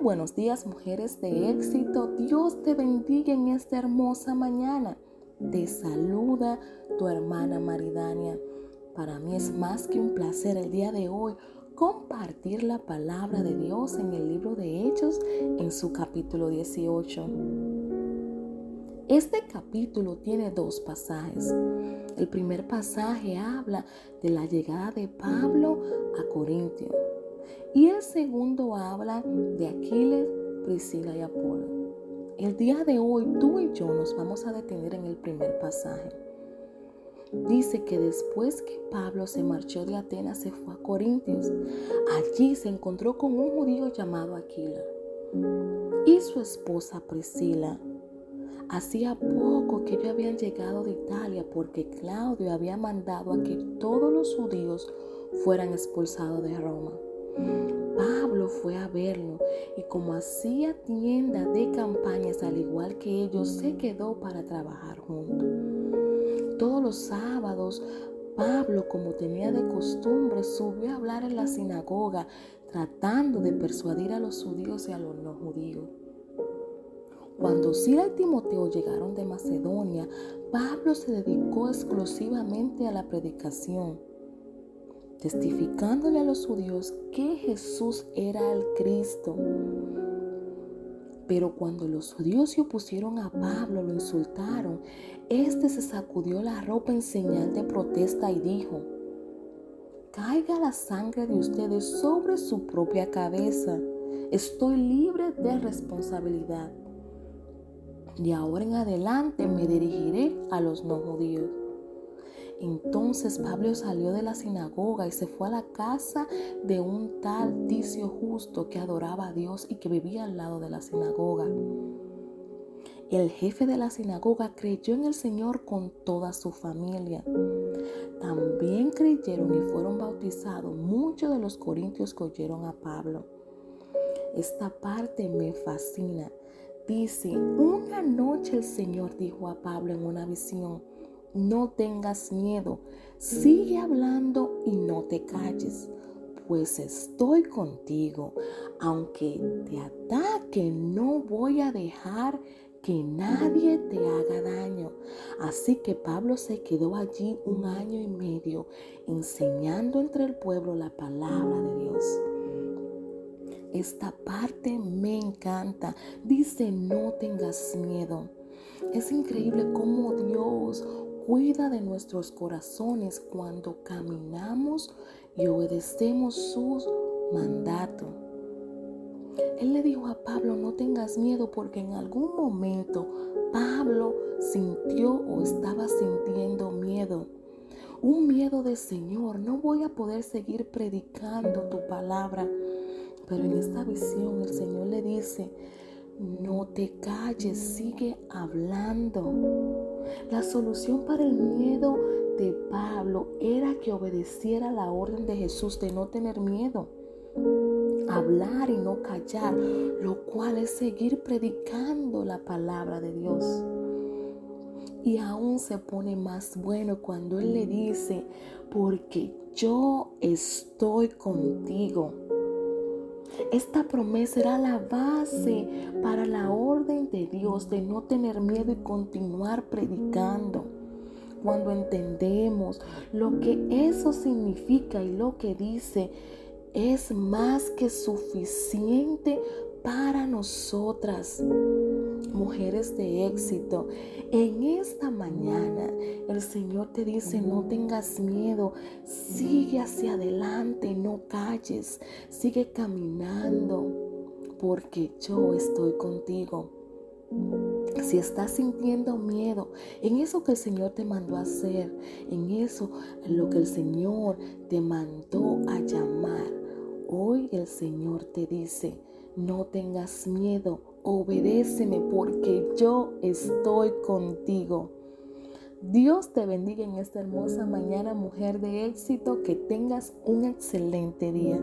Buenos días, mujeres de éxito. Dios te bendiga en esta hermosa mañana. Te saluda tu hermana Maridania. Para mí es más que un placer el día de hoy compartir la palabra de Dios en el libro de Hechos en su capítulo 18. Este capítulo tiene dos pasajes. El primer pasaje habla de la llegada de Pablo a Corintio y el segundo habla de Aquiles, Priscila y Apolo. El día de hoy tú y yo nos vamos a detener en el primer pasaje. Dice que después que Pablo se marchó de Atenas se fue a Corintios. Allí se encontró con un judío llamado Aquila y su esposa Priscila. Hacía poco que ellos habían llegado de Italia porque Claudio había mandado a que todos los judíos fueran expulsados de Roma. Pablo fue a verlo y como hacía tienda de campañas al igual que ellos, se quedó para trabajar juntos. Todos los sábados, Pablo, como tenía de costumbre, subió a hablar en la sinagoga, tratando de persuadir a los judíos y a los no judíos. Cuando Sila y Timoteo llegaron de Macedonia, Pablo se dedicó exclusivamente a la predicación testificándole a los judíos que Jesús era el Cristo. Pero cuando los judíos se opusieron a Pablo, lo insultaron, éste se sacudió la ropa en señal de protesta y dijo, caiga la sangre de ustedes sobre su propia cabeza. Estoy libre de responsabilidad. De ahora en adelante me dirigiré a los no judíos. Entonces Pablo salió de la sinagoga y se fue a la casa de un tal Ticio justo que adoraba a Dios y que vivía al lado de la sinagoga. El jefe de la sinagoga creyó en el Señor con toda su familia. También creyeron y fueron bautizados muchos de los corintios que oyeron a Pablo. Esta parte me fascina. Dice, una noche el Señor dijo a Pablo en una visión, no tengas miedo, sigue hablando y no te calles, pues estoy contigo. Aunque te ataque, no voy a dejar que nadie te haga daño. Así que Pablo se quedó allí un año y medio enseñando entre el pueblo la palabra de Dios. Esta parte me encanta. Dice, no tengas miedo. Es increíble cómo Dios cuida de nuestros corazones cuando caminamos y obedecemos sus mandatos. Él le dijo a Pablo, no tengas miedo porque en algún momento Pablo sintió o estaba sintiendo miedo. Un miedo de Señor, no voy a poder seguir predicando tu palabra. Pero en esta visión el Señor le dice, no te calles, sigue hablando. La solución para el miedo de Pablo era que obedeciera la orden de Jesús de no tener miedo. Hablar y no callar, lo cual es seguir predicando la palabra de Dios. Y aún se pone más bueno cuando Él le dice, porque yo estoy contigo. Esta promesa era la base para la orden de Dios de no tener miedo y continuar predicando. Cuando entendemos lo que eso significa y lo que dice, es más que suficiente para nosotras, mujeres de éxito. En esta mañana el Señor te dice, no tengas miedo, sigue hacia adelante, no calles, sigue caminando, porque yo estoy contigo. Si estás sintiendo miedo en eso que el Señor te mandó a hacer, en eso lo que el Señor te mandó a llamar, hoy el Señor te dice, no tengas miedo, obedéceme porque yo estoy contigo. Dios te bendiga en esta hermosa mañana, mujer de éxito, que tengas un excelente día.